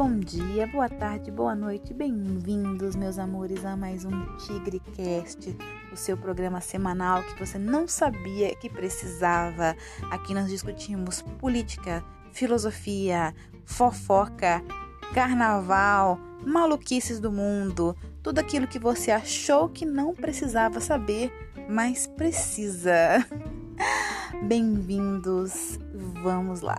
Bom dia, boa tarde, boa noite, bem-vindos, meus amores, a mais um TigreCast, o seu programa semanal que você não sabia que precisava. Aqui nós discutimos política, filosofia, fofoca, carnaval, maluquices do mundo, tudo aquilo que você achou que não precisava saber, mas precisa. Bem-vindos, vamos lá.